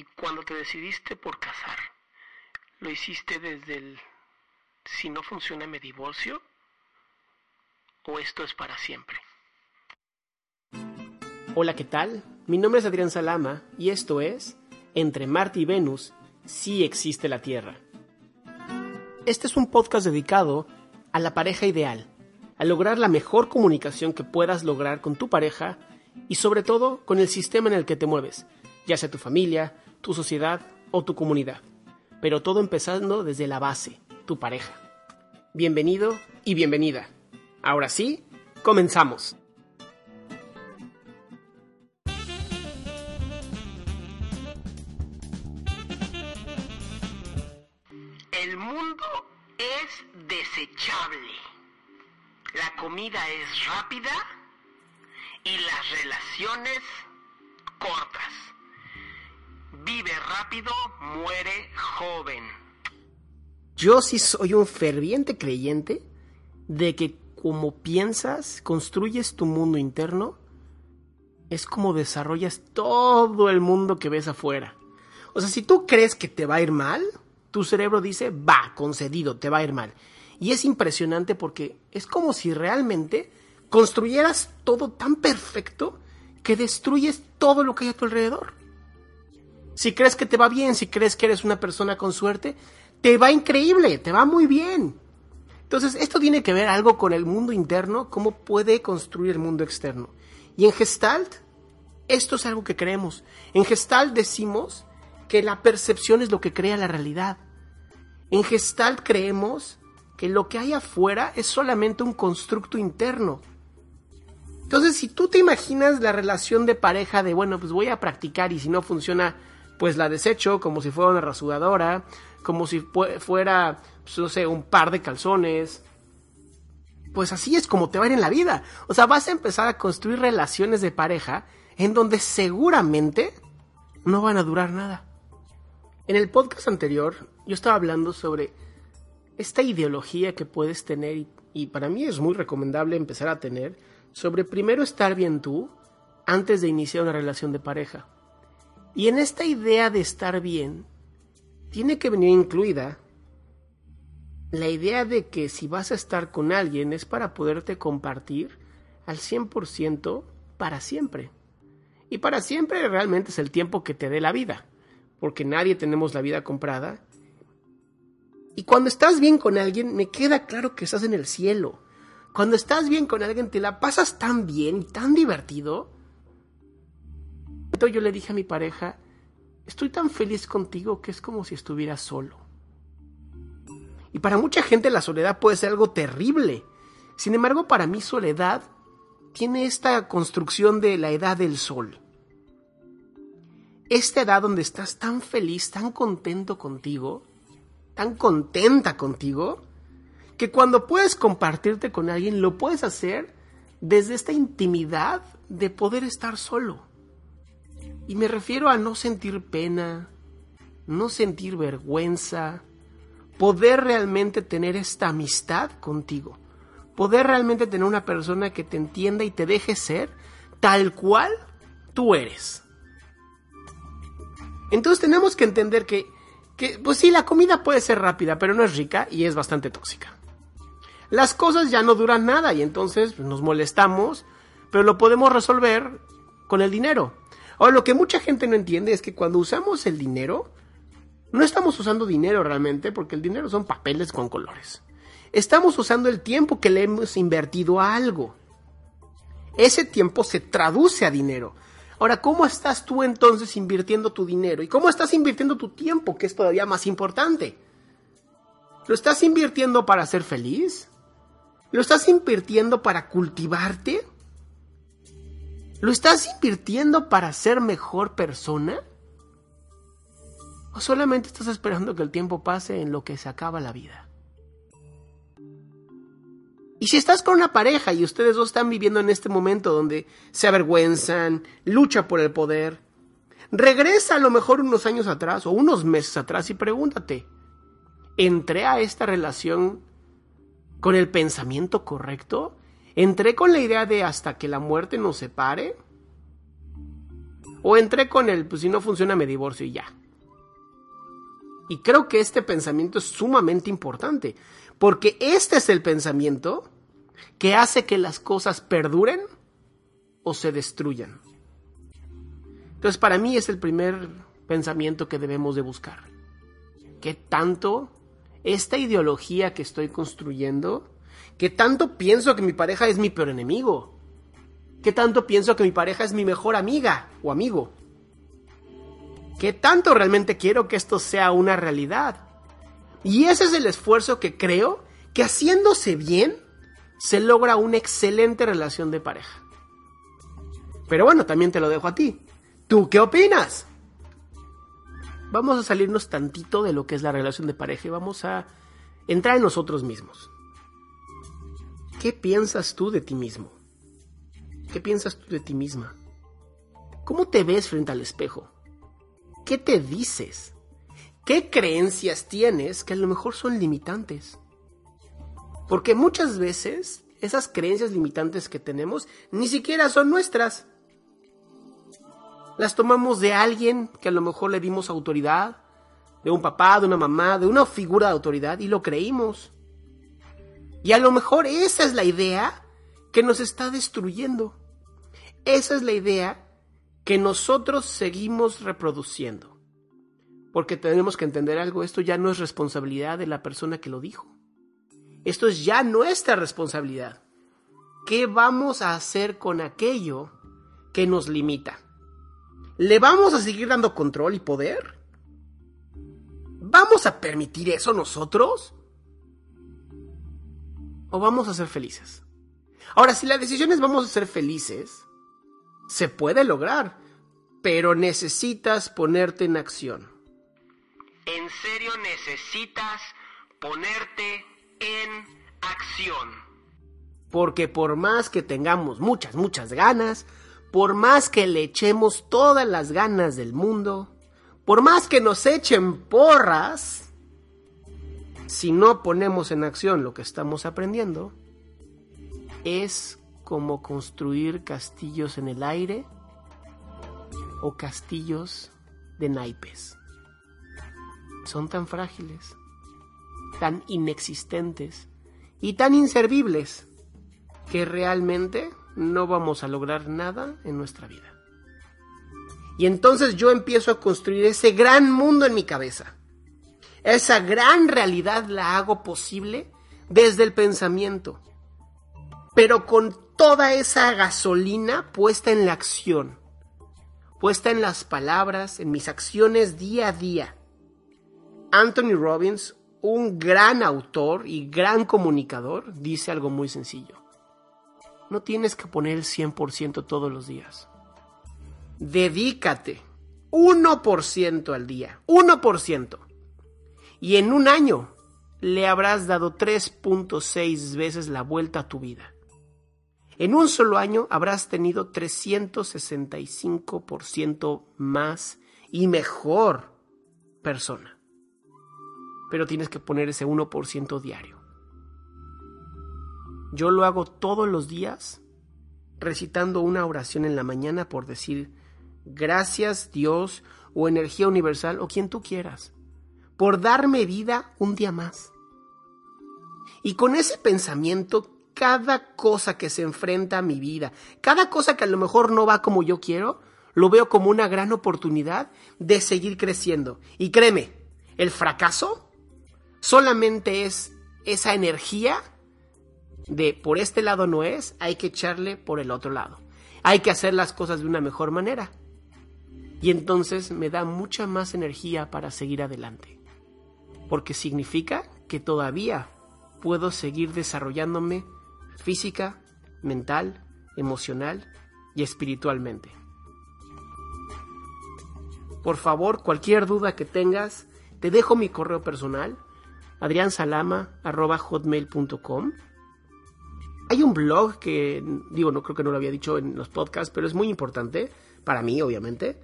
Y cuando te decidiste por casar, ¿lo hiciste desde el si no funciona me divorcio? ¿O esto es para siempre? Hola, ¿qué tal? Mi nombre es Adrián Salama y esto es Entre Marte y Venus, sí existe la Tierra. Este es un podcast dedicado a la pareja ideal, a lograr la mejor comunicación que puedas lograr con tu pareja y sobre todo con el sistema en el que te mueves, ya sea tu familia, tu sociedad o tu comunidad. Pero todo empezando desde la base, tu pareja. Bienvenido y bienvenida. Ahora sí, comenzamos. El mundo es desechable. La comida es rápida y las relaciones cortas. Rápido, muere joven. Yo sí soy un ferviente creyente de que como piensas, construyes tu mundo interno, es como desarrollas todo el mundo que ves afuera. O sea, si tú crees que te va a ir mal, tu cerebro dice, va, concedido, te va a ir mal. Y es impresionante porque es como si realmente construyeras todo tan perfecto que destruyes todo lo que hay a tu alrededor. Si crees que te va bien, si crees que eres una persona con suerte, te va increíble, te va muy bien. Entonces, esto tiene que ver algo con el mundo interno, cómo puede construir el mundo externo. Y en Gestalt, esto es algo que creemos. En Gestalt decimos que la percepción es lo que crea la realidad. En Gestalt creemos que lo que hay afuera es solamente un constructo interno. Entonces, si tú te imaginas la relación de pareja de, bueno, pues voy a practicar y si no funciona, pues la desecho como si fuera una rasuradora, como si fuera, pues, no sé, un par de calzones. Pues así es como te va a ir en la vida. O sea, vas a empezar a construir relaciones de pareja en donde seguramente no van a durar nada. En el podcast anterior yo estaba hablando sobre esta ideología que puedes tener y, y para mí es muy recomendable empezar a tener sobre primero estar bien tú antes de iniciar una relación de pareja. Y en esta idea de estar bien, tiene que venir incluida la idea de que si vas a estar con alguien es para poderte compartir al 100% para siempre. Y para siempre realmente es el tiempo que te dé la vida, porque nadie tenemos la vida comprada. Y cuando estás bien con alguien, me queda claro que estás en el cielo. Cuando estás bien con alguien, te la pasas tan bien y tan divertido. Yo le dije a mi pareja, estoy tan feliz contigo que es como si estuvieras solo. Y para mucha gente la soledad puede ser algo terrible. Sin embargo, para mí soledad tiene esta construcción de la edad del sol. Esta edad donde estás tan feliz, tan contento contigo, tan contenta contigo, que cuando puedes compartirte con alguien lo puedes hacer desde esta intimidad de poder estar solo. Y me refiero a no sentir pena, no sentir vergüenza, poder realmente tener esta amistad contigo, poder realmente tener una persona que te entienda y te deje ser tal cual tú eres. Entonces tenemos que entender que, que, pues sí, la comida puede ser rápida, pero no es rica y es bastante tóxica. Las cosas ya no duran nada y entonces nos molestamos, pero lo podemos resolver con el dinero. Ahora, lo que mucha gente no entiende es que cuando usamos el dinero, no estamos usando dinero realmente, porque el dinero son papeles con colores. Estamos usando el tiempo que le hemos invertido a algo. Ese tiempo se traduce a dinero. Ahora, ¿cómo estás tú entonces invirtiendo tu dinero? ¿Y cómo estás invirtiendo tu tiempo, que es todavía más importante? ¿Lo estás invirtiendo para ser feliz? ¿Lo estás invirtiendo para cultivarte? ¿Lo estás invirtiendo para ser mejor persona? ¿O solamente estás esperando que el tiempo pase en lo que se acaba la vida? Y si estás con una pareja y ustedes dos están viviendo en este momento donde se avergüenzan, lucha por el poder, regresa a lo mejor unos años atrás o unos meses atrás y pregúntate, ¿entré a esta relación con el pensamiento correcto? ¿Entré con la idea de hasta que la muerte nos separe? O entré con el, pues si no funciona me divorcio y ya. Y creo que este pensamiento es sumamente importante, porque este es el pensamiento que hace que las cosas perduren o se destruyan. Entonces para mí es el primer pensamiento que debemos de buscar. ¿Qué tanto esta ideología que estoy construyendo, qué tanto pienso que mi pareja es mi peor enemigo? ¿Qué tanto pienso que mi pareja es mi mejor amiga o amigo? ¿Qué tanto realmente quiero que esto sea una realidad? Y ese es el esfuerzo que creo que haciéndose bien se logra una excelente relación de pareja. Pero bueno, también te lo dejo a ti. ¿Tú qué opinas? Vamos a salirnos tantito de lo que es la relación de pareja y vamos a entrar en nosotros mismos. ¿Qué piensas tú de ti mismo? ¿Qué piensas tú de ti misma? ¿Cómo te ves frente al espejo? ¿Qué te dices? ¿Qué creencias tienes que a lo mejor son limitantes? Porque muchas veces esas creencias limitantes que tenemos ni siquiera son nuestras. Las tomamos de alguien que a lo mejor le dimos autoridad, de un papá, de una mamá, de una figura de autoridad y lo creímos. Y a lo mejor esa es la idea que nos está destruyendo. Esa es la idea que nosotros seguimos reproduciendo. Porque tenemos que entender algo, esto ya no es responsabilidad de la persona que lo dijo. Esto es ya nuestra responsabilidad. ¿Qué vamos a hacer con aquello que nos limita? ¿Le vamos a seguir dando control y poder? ¿Vamos a permitir eso nosotros? ¿O vamos a ser felices? Ahora, si la decisión es vamos a ser felices, se puede lograr, pero necesitas ponerte en acción. En serio necesitas ponerte en acción. Porque por más que tengamos muchas, muchas ganas, por más que le echemos todas las ganas del mundo, por más que nos echen porras, si no ponemos en acción lo que estamos aprendiendo, es como construir castillos en el aire o castillos de naipes. Son tan frágiles, tan inexistentes y tan inservibles que realmente no vamos a lograr nada en nuestra vida. Y entonces yo empiezo a construir ese gran mundo en mi cabeza. Esa gran realidad la hago posible desde el pensamiento, pero con toda esa gasolina puesta en la acción, puesta en las palabras, en mis acciones día a día. Anthony Robbins, un gran autor y gran comunicador, dice algo muy sencillo. No tienes que poner el 100% todos los días. Dedícate 1% al día, 1%. Y en un año le habrás dado 3.6 veces la vuelta a tu vida. En un solo año habrás tenido 365% más y mejor persona. Pero tienes que poner ese 1% diario. Yo lo hago todos los días recitando una oración en la mañana por decir gracias Dios o energía universal o quien tú quieras por darme vida un día más. Y con ese pensamiento cada cosa que se enfrenta a mi vida, cada cosa que a lo mejor no va como yo quiero, lo veo como una gran oportunidad de seguir creciendo. Y créeme, el fracaso solamente es esa energía de por este lado no es, hay que echarle por el otro lado. Hay que hacer las cosas de una mejor manera. Y entonces me da mucha más energía para seguir adelante. Porque significa que todavía puedo seguir desarrollándome física, mental, emocional y espiritualmente. Por favor, cualquier duda que tengas, te dejo mi correo personal, adriansalama.hotmail.com. Hay un blog que, digo, no creo que no lo había dicho en los podcasts, pero es muy importante, para mí obviamente,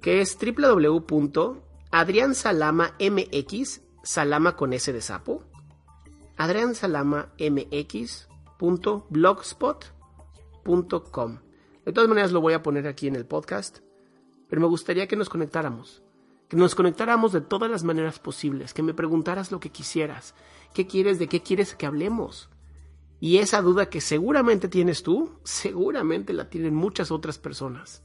que es www.adriansalamamx, salama con S de sapo, adriansalamamx blogspot.com. De todas maneras lo voy a poner aquí en el podcast pero me gustaría que nos conectáramos, que nos conectáramos de todas las maneras posibles, que me preguntaras lo que quisieras, qué quieres, de qué quieres que hablemos. Y esa duda que seguramente tienes tú, seguramente la tienen muchas otras personas.